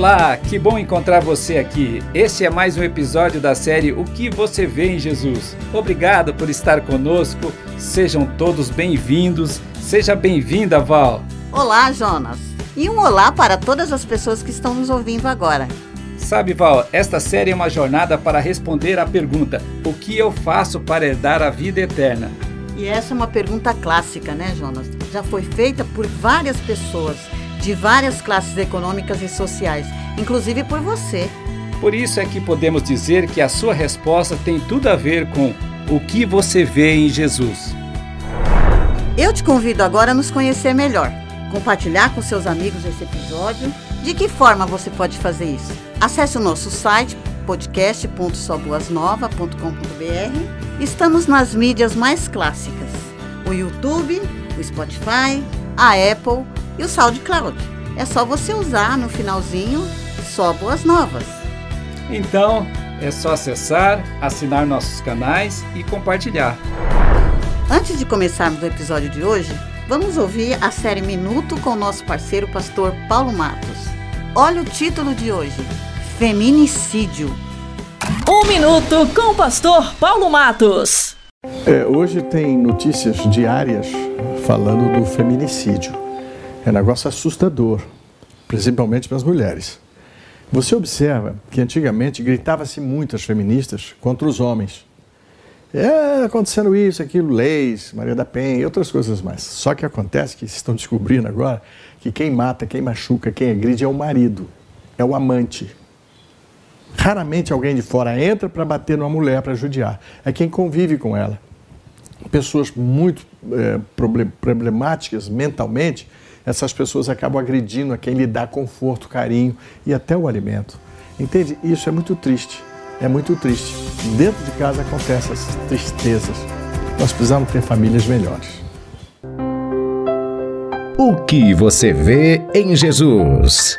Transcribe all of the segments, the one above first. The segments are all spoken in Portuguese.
Olá, que bom encontrar você aqui. Este é mais um episódio da série O que você vê em Jesus. Obrigado por estar conosco. Sejam todos bem-vindos. Seja bem-vinda, Val. Olá, Jonas. E um olá para todas as pessoas que estão nos ouvindo agora. Sabe, Val, esta série é uma jornada para responder à pergunta: O que eu faço para herdar a vida eterna? E essa é uma pergunta clássica, né, Jonas? Já foi feita por várias pessoas de várias classes econômicas e sociais, inclusive por você. Por isso é que podemos dizer que a sua resposta tem tudo a ver com o que você vê em Jesus. Eu te convido agora a nos conhecer melhor, compartilhar com seus amigos esse episódio. De que forma você pode fazer isso? Acesse o nosso site podcast.soboasnova.com.br. Estamos nas mídias mais clássicas: o YouTube, o Spotify, a Apple e o SoundCloud. É só você usar no finalzinho só boas novas. Então, é só acessar, assinar nossos canais e compartilhar. Antes de começarmos o episódio de hoje, vamos ouvir a série Minuto com o nosso parceiro pastor Paulo Matos. Olha o título de hoje: Feminicídio. Um minuto com o pastor Paulo Matos. É, hoje tem notícias diárias falando do feminicídio. É um negócio assustador, principalmente para as mulheres. Você observa que antigamente gritava-se muito as feministas contra os homens. É acontecendo isso, aquilo, leis, Maria da Penha e outras coisas mais. Só que acontece que estão descobrindo agora que quem mata, quem machuca, quem agride é o marido, é o amante. Raramente alguém de fora entra para bater numa mulher, para judiar. É quem convive com ela. Pessoas muito é, problemáticas mentalmente essas pessoas acabam agredindo a quem lhe dá conforto, carinho e até o alimento. Entende? Isso é muito triste. É muito triste. Dentro de casa acontecem essas tristezas. Nós precisamos ter famílias melhores. O que você vê em Jesus?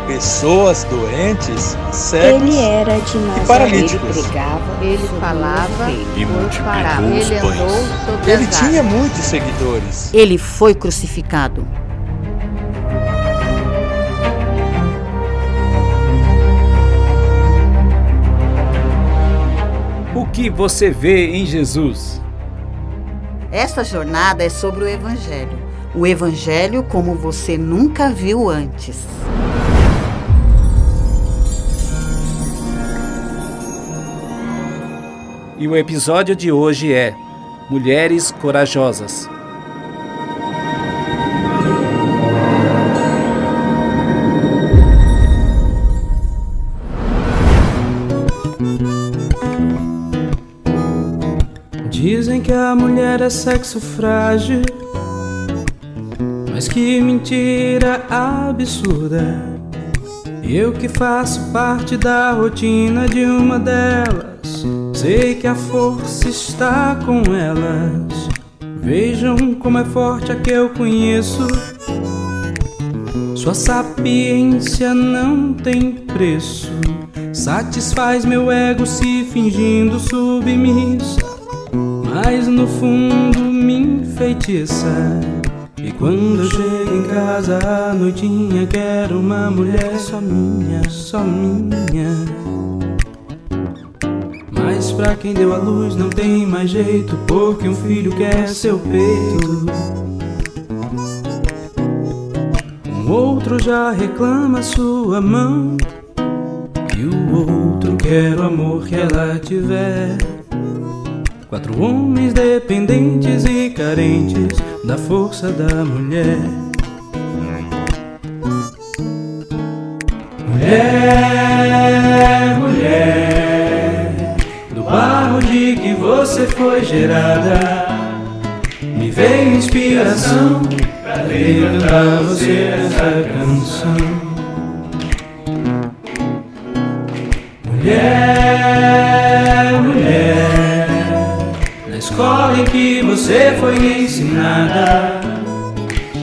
pessoas doentes, cegos Ele era de e paralíticos. Ele pregava, ele falava E multiplicou os Ele pães. Ele tinha muitos seguidores. Ele foi crucificado. O que você vê em Jesus? Esta jornada é sobre o Evangelho. O Evangelho como você nunca viu antes. E o episódio de hoje é Mulheres Corajosas. Dizem que a mulher é sexo frágil, mas que mentira absurda. Eu que faço parte da rotina de uma delas, sei que a força está com elas. Vejam como é forte a que eu conheço. Sua sapiência não tem preço. Satisfaz meu ego se fingindo submissa mas no fundo me enfeitiça. E quando eu chego em casa à noitinha, quero uma mulher só minha, só minha. Pra quem deu a luz não tem mais jeito, porque um filho quer seu peito. Um outro já reclama sua mão, e o outro quer o amor que ela tiver. Quatro homens dependentes e carentes da força da mulher. Mulher. Você foi gerada, me veio inspiração pra lembrar você essa canção. Mulher, mulher, na escola em que você foi ensinada,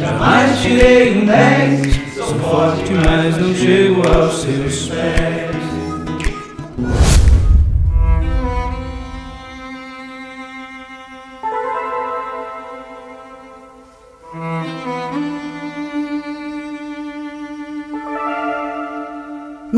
jamais tirei um 10. Sou forte, mas não chego aos seus pés.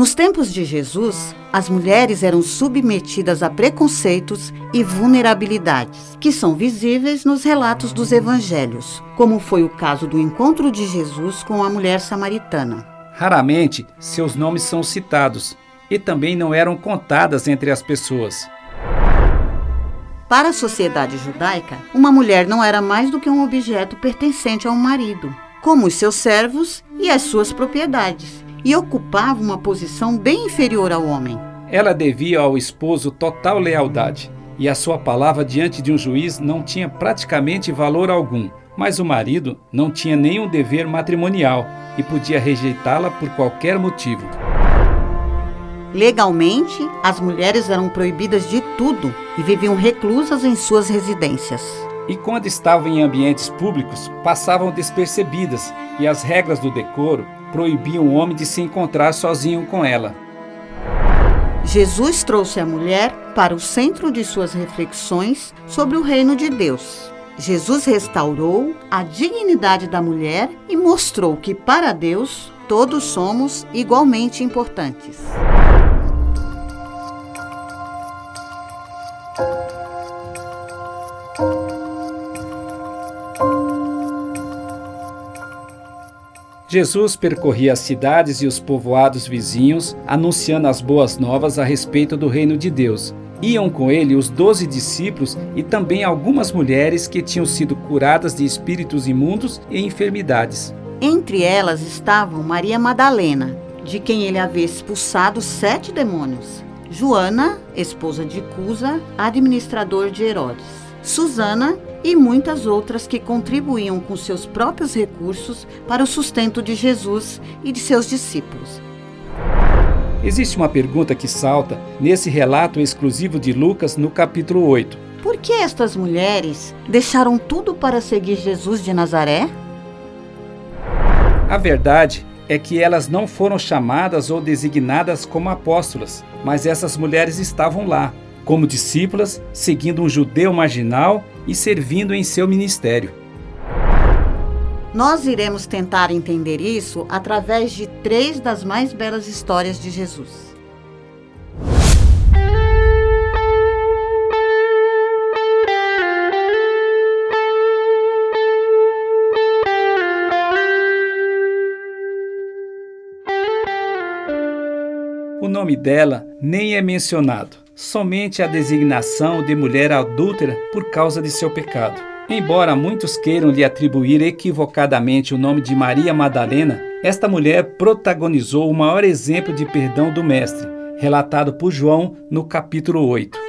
Nos tempos de Jesus, as mulheres eram submetidas a preconceitos e vulnerabilidades, que são visíveis nos relatos dos evangelhos, como foi o caso do encontro de Jesus com a mulher samaritana. Raramente seus nomes são citados e também não eram contadas entre as pessoas. Para a sociedade judaica, uma mulher não era mais do que um objeto pertencente a um marido, como os seus servos e as suas propriedades e ocupava uma posição bem inferior ao homem. Ela devia ao esposo total lealdade, e a sua palavra diante de um juiz não tinha praticamente valor algum. Mas o marido não tinha nenhum dever matrimonial e podia rejeitá-la por qualquer motivo. Legalmente, as mulheres eram proibidas de tudo e viviam reclusas em suas residências. E quando estavam em ambientes públicos, passavam despercebidas, e as regras do decoro proibiam o homem de se encontrar sozinho com ela. Jesus trouxe a mulher para o centro de suas reflexões sobre o reino de Deus. Jesus restaurou a dignidade da mulher e mostrou que, para Deus, todos somos igualmente importantes. Jesus percorria as cidades e os povoados vizinhos, anunciando as boas novas a respeito do reino de Deus. Iam com ele os doze discípulos e também algumas mulheres que tinham sido curadas de espíritos imundos e enfermidades. Entre elas estavam Maria Madalena, de quem ele havia expulsado sete demônios, Joana, esposa de Cusa, administrador de Herodes, Susana, e muitas outras que contribuíam com seus próprios recursos para o sustento de Jesus e de seus discípulos. Existe uma pergunta que salta nesse relato exclusivo de Lucas no capítulo 8. Por que estas mulheres deixaram tudo para seguir Jesus de Nazaré? A verdade é que elas não foram chamadas ou designadas como apóstolas, mas essas mulheres estavam lá, como discípulas, seguindo um judeu marginal e servindo em seu ministério. Nós iremos tentar entender isso através de três das mais belas histórias de Jesus. O nome dela nem é mencionado somente a designação de mulher adúltera por causa de seu pecado. Embora muitos queiram lhe atribuir equivocadamente o nome de Maria Madalena, esta mulher protagonizou o maior exemplo de perdão do Mestre, relatado por João no capítulo 8.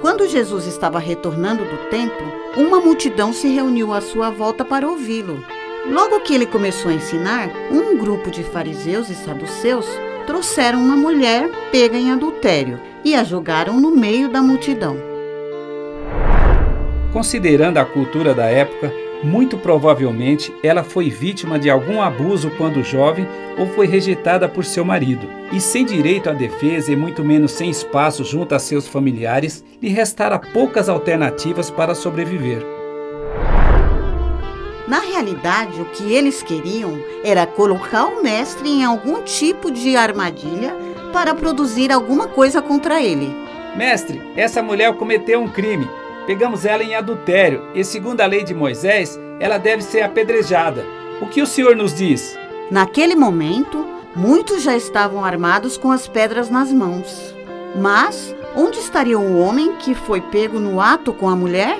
Quando Jesus estava retornando do templo, uma multidão se reuniu à sua volta para ouvi-lo. Logo que ele começou a ensinar, um grupo de fariseus e saduceus trouxeram uma mulher pega em adultério e a jogaram no meio da multidão. Considerando a cultura da época, muito provavelmente ela foi vítima de algum abuso quando jovem ou foi rejeitada por seu marido. E sem direito à defesa e muito menos sem espaço junto a seus familiares, lhe restara poucas alternativas para sobreviver. Na realidade, o que eles queriam era colocar o mestre em algum tipo de armadilha para produzir alguma coisa contra ele. Mestre, essa mulher cometeu um crime. Pegamos ela em adultério e, segundo a lei de Moisés, ela deve ser apedrejada. O que o senhor nos diz? Naquele momento, muitos já estavam armados com as pedras nas mãos. Mas onde estaria o homem que foi pego no ato com a mulher?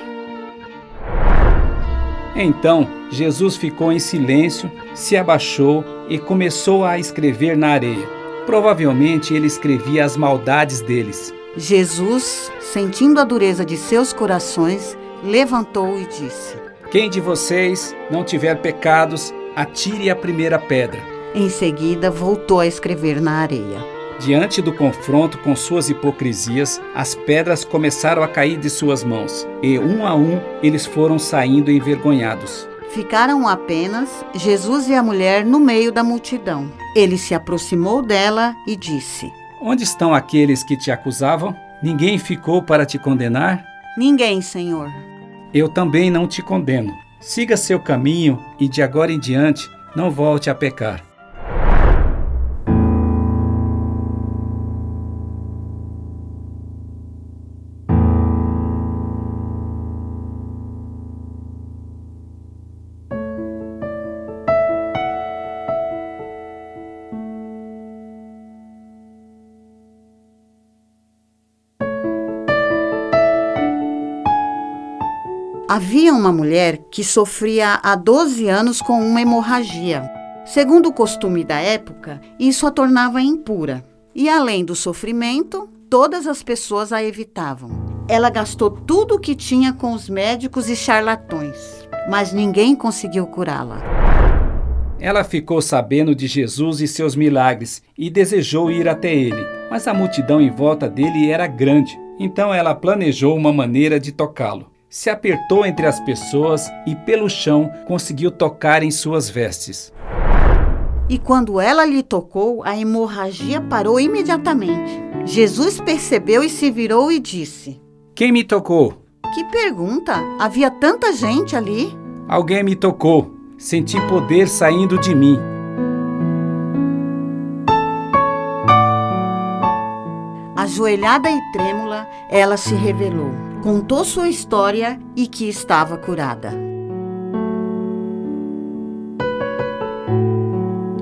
Então, Jesus ficou em silêncio, se abaixou e começou a escrever na areia. Provavelmente ele escrevia as maldades deles. Jesus, sentindo a dureza de seus corações, levantou e disse: Quem de vocês não tiver pecados, atire a primeira pedra. Em seguida, voltou a escrever na areia. Diante do confronto com suas hipocrisias, as pedras começaram a cair de suas mãos, e um a um eles foram saindo envergonhados. Ficaram apenas Jesus e a mulher no meio da multidão. Ele se aproximou dela e disse: Onde estão aqueles que te acusavam? Ninguém ficou para te condenar? Ninguém, Senhor. Eu também não te condeno. Siga seu caminho e de agora em diante não volte a pecar. Havia uma mulher que sofria há 12 anos com uma hemorragia. Segundo o costume da época, isso a tornava impura. E além do sofrimento, todas as pessoas a evitavam. Ela gastou tudo o que tinha com os médicos e charlatões, mas ninguém conseguiu curá-la. Ela ficou sabendo de Jesus e seus milagres e desejou ir até ele, mas a multidão em volta dele era grande. Então ela planejou uma maneira de tocá-lo se apertou entre as pessoas e pelo chão conseguiu tocar em suas vestes. E quando ela lhe tocou, a hemorragia parou imediatamente. Jesus percebeu e se virou e disse: Quem me tocou? Que pergunta! Havia tanta gente ali. Alguém me tocou. Senti poder saindo de mim. Ajoelhada e trêmula, ela se revelou contou sua história e que estava curada.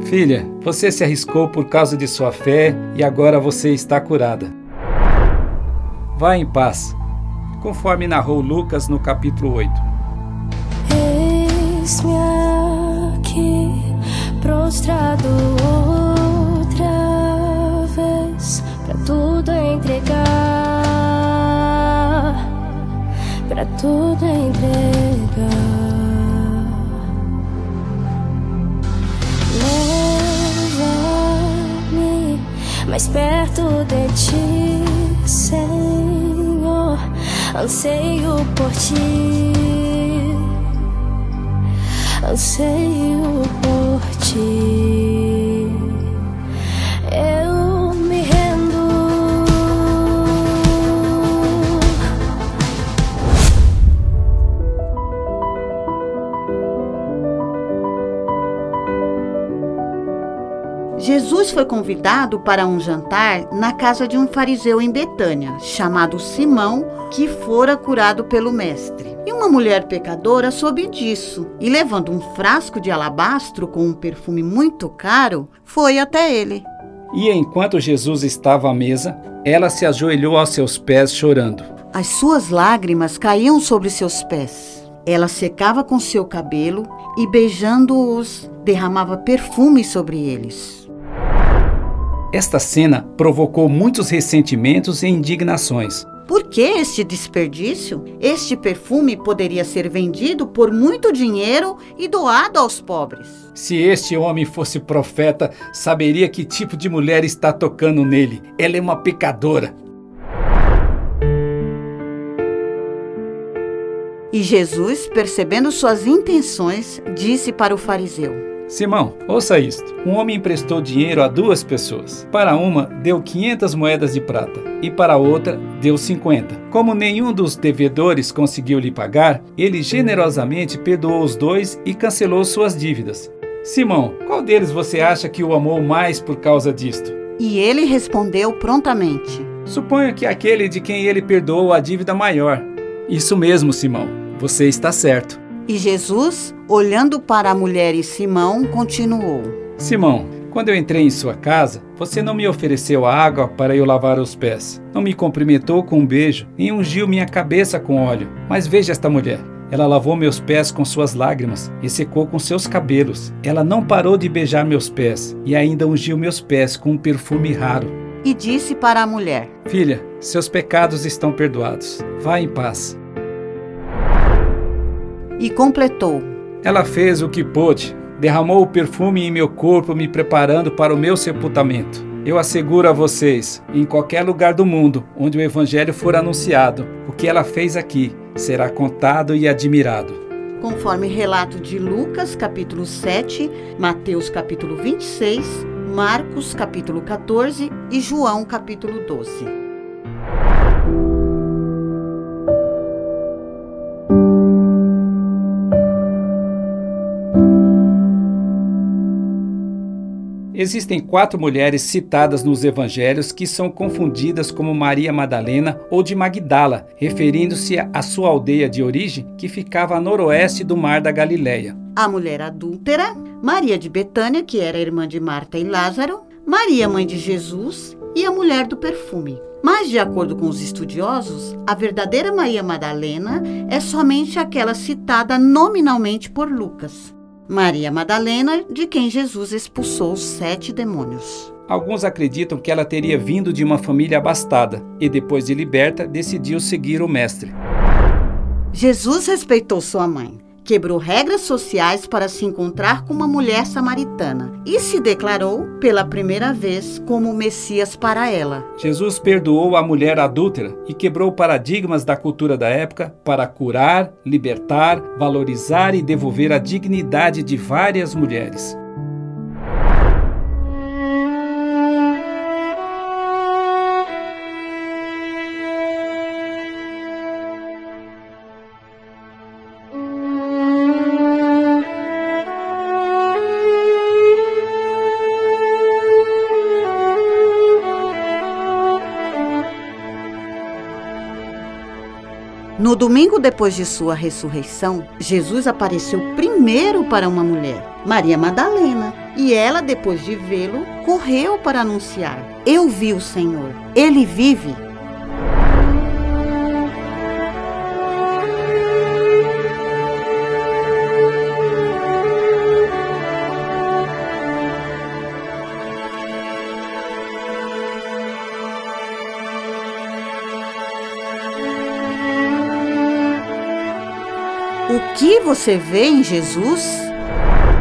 Filha, você se arriscou por causa de sua fé e agora você está curada. Vá em paz, conforme narrou Lucas no capítulo 8. Eis-me aqui, prostrado outra vez, para tudo entregar para tudo entregar. Leva-me mais perto de ti, Senhor. Anseio por ti, anseio por ti. Jesus foi convidado para um jantar na casa de um fariseu em Betânia, chamado Simão, que fora curado pelo mestre. E uma mulher pecadora soube disso e, levando um frasco de alabastro com um perfume muito caro, foi até ele. E enquanto Jesus estava à mesa, ela se ajoelhou aos seus pés chorando. As suas lágrimas caíam sobre seus pés. Ela secava com seu cabelo e, beijando-os, derramava perfume sobre eles. Esta cena provocou muitos ressentimentos e indignações. Por que este desperdício? Este perfume poderia ser vendido por muito dinheiro e doado aos pobres. Se este homem fosse profeta, saberia que tipo de mulher está tocando nele. Ela é uma pecadora. E Jesus, percebendo suas intenções, disse para o fariseu: Simão, ouça isto. Um homem emprestou dinheiro a duas pessoas. Para uma, deu 500 moedas de prata e para outra, deu 50. Como nenhum dos devedores conseguiu lhe pagar, ele generosamente perdoou os dois e cancelou suas dívidas. Simão, qual deles você acha que o amou mais por causa disto? E ele respondeu prontamente: Suponho que aquele de quem ele perdoou a dívida maior. Isso mesmo, Simão. Você está certo. E Jesus, olhando para a mulher e Simão, continuou: Simão, quando eu entrei em sua casa, você não me ofereceu água para eu lavar os pés. Não me cumprimentou com um beijo, nem ungiu minha cabeça com óleo. Mas veja esta mulher. Ela lavou meus pés com suas lágrimas e secou com seus cabelos. Ela não parou de beijar meus pés e ainda ungiu meus pés com um perfume raro. E disse para a mulher: Filha, seus pecados estão perdoados. Vá em paz. E completou: Ela fez o que pôde, derramou o perfume em meu corpo, me preparando para o meu sepultamento. Eu asseguro a vocês, em qualquer lugar do mundo onde o Evangelho for anunciado, o que ela fez aqui será contado e admirado. Conforme relato de Lucas, capítulo 7, Mateus, capítulo 26, Marcos, capítulo 14 e João, capítulo 12. Existem quatro mulheres citadas nos evangelhos que são confundidas como Maria Madalena ou de Magdala, referindo-se à sua aldeia de origem que ficava a noroeste do Mar da Galileia. A mulher adúltera, Maria de Betânia, que era irmã de Marta e Lázaro, Maria, mãe de Jesus, e a mulher do perfume. Mas, de acordo com os estudiosos, a verdadeira Maria Madalena é somente aquela citada nominalmente por Lucas. Maria Madalena, de quem Jesus expulsou os sete demônios. Alguns acreditam que ela teria vindo de uma família abastada e, depois de liberta, decidiu seguir o Mestre. Jesus respeitou sua mãe, quebrou regras sociais para se encontrar com uma mulher samaritana e se declarou, pela primeira vez, como Messias para ela. Jesus perdoou a mulher adúltera e quebrou paradigmas da cultura da época para curar, libertar, valorizar e devolver a dignidade de várias mulheres. No domingo depois de sua ressurreição, Jesus apareceu primeiro para uma mulher, Maria Madalena, e ela, depois de vê-lo, correu para anunciar: Eu vi o Senhor, ele vive. Você vê em Jesus?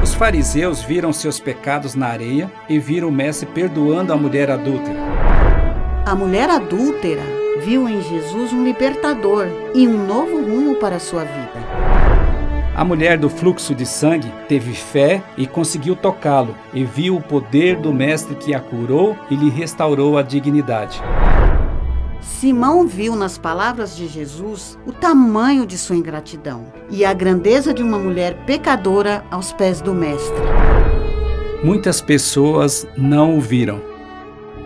Os fariseus viram seus pecados na areia e viram o Mestre perdoando a mulher adúltera. A mulher adúltera viu em Jesus um libertador e um novo rumo para a sua vida. A mulher do fluxo de sangue teve fé e conseguiu tocá-lo, e viu o poder do Mestre que a curou e lhe restaurou a dignidade. Simão viu nas palavras de Jesus o tamanho de sua ingratidão e a grandeza de uma mulher pecadora aos pés do Mestre. Muitas pessoas não o viram.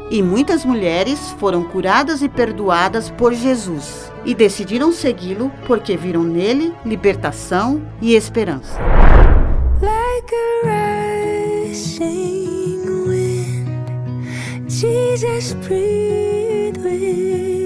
E muitas mulheres foram curadas e perdoadas por Jesus e decidiram segui-lo porque viram nele libertação e esperança. Like a rushing wind, Jesus breathe with.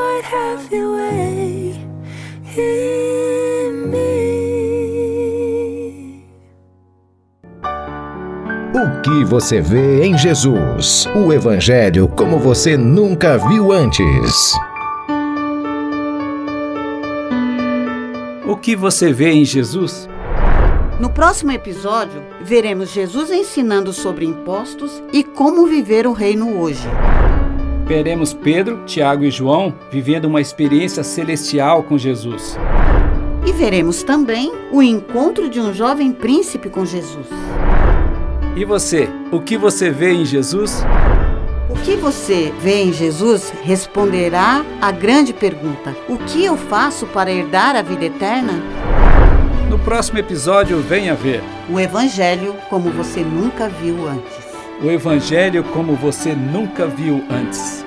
Lord, have your way in me. O que você vê em Jesus? O Evangelho como você nunca viu antes. O que você vê em Jesus? No próximo episódio, veremos Jesus ensinando sobre impostos e como viver o reino hoje. Veremos Pedro, Tiago e João vivendo uma experiência celestial com Jesus. E veremos também o encontro de um jovem príncipe com Jesus. E você, o que você vê em Jesus? O que você vê em Jesus responderá à grande pergunta: O que eu faço para herdar a vida eterna? No próximo episódio, venha ver O Evangelho como você nunca viu antes. O Evangelho como você nunca viu antes.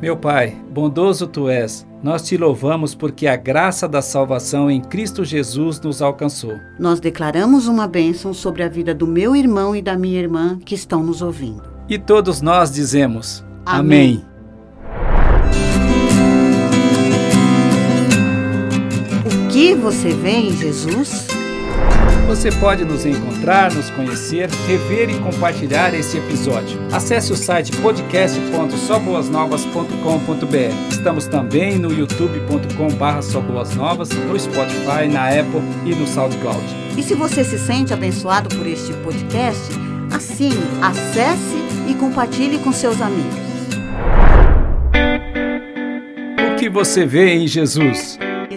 Meu Pai, bondoso tu és, nós te louvamos porque a graça da salvação em Cristo Jesus nos alcançou. Nós declaramos uma bênção sobre a vida do meu irmão e da minha irmã que estão nos ouvindo. E todos nós dizemos: Amém. O que você vê em Jesus? Você pode nos encontrar, nos conhecer, rever e compartilhar esse episódio. Acesse o site podcast.soboasnovas.com.br. Estamos também no youtube.com.br soboasnovas, no Spotify, na Apple e no SoundCloud. E se você se sente abençoado por este podcast, assine, acesse e compartilhe com seus amigos. O que você vê em Jesus?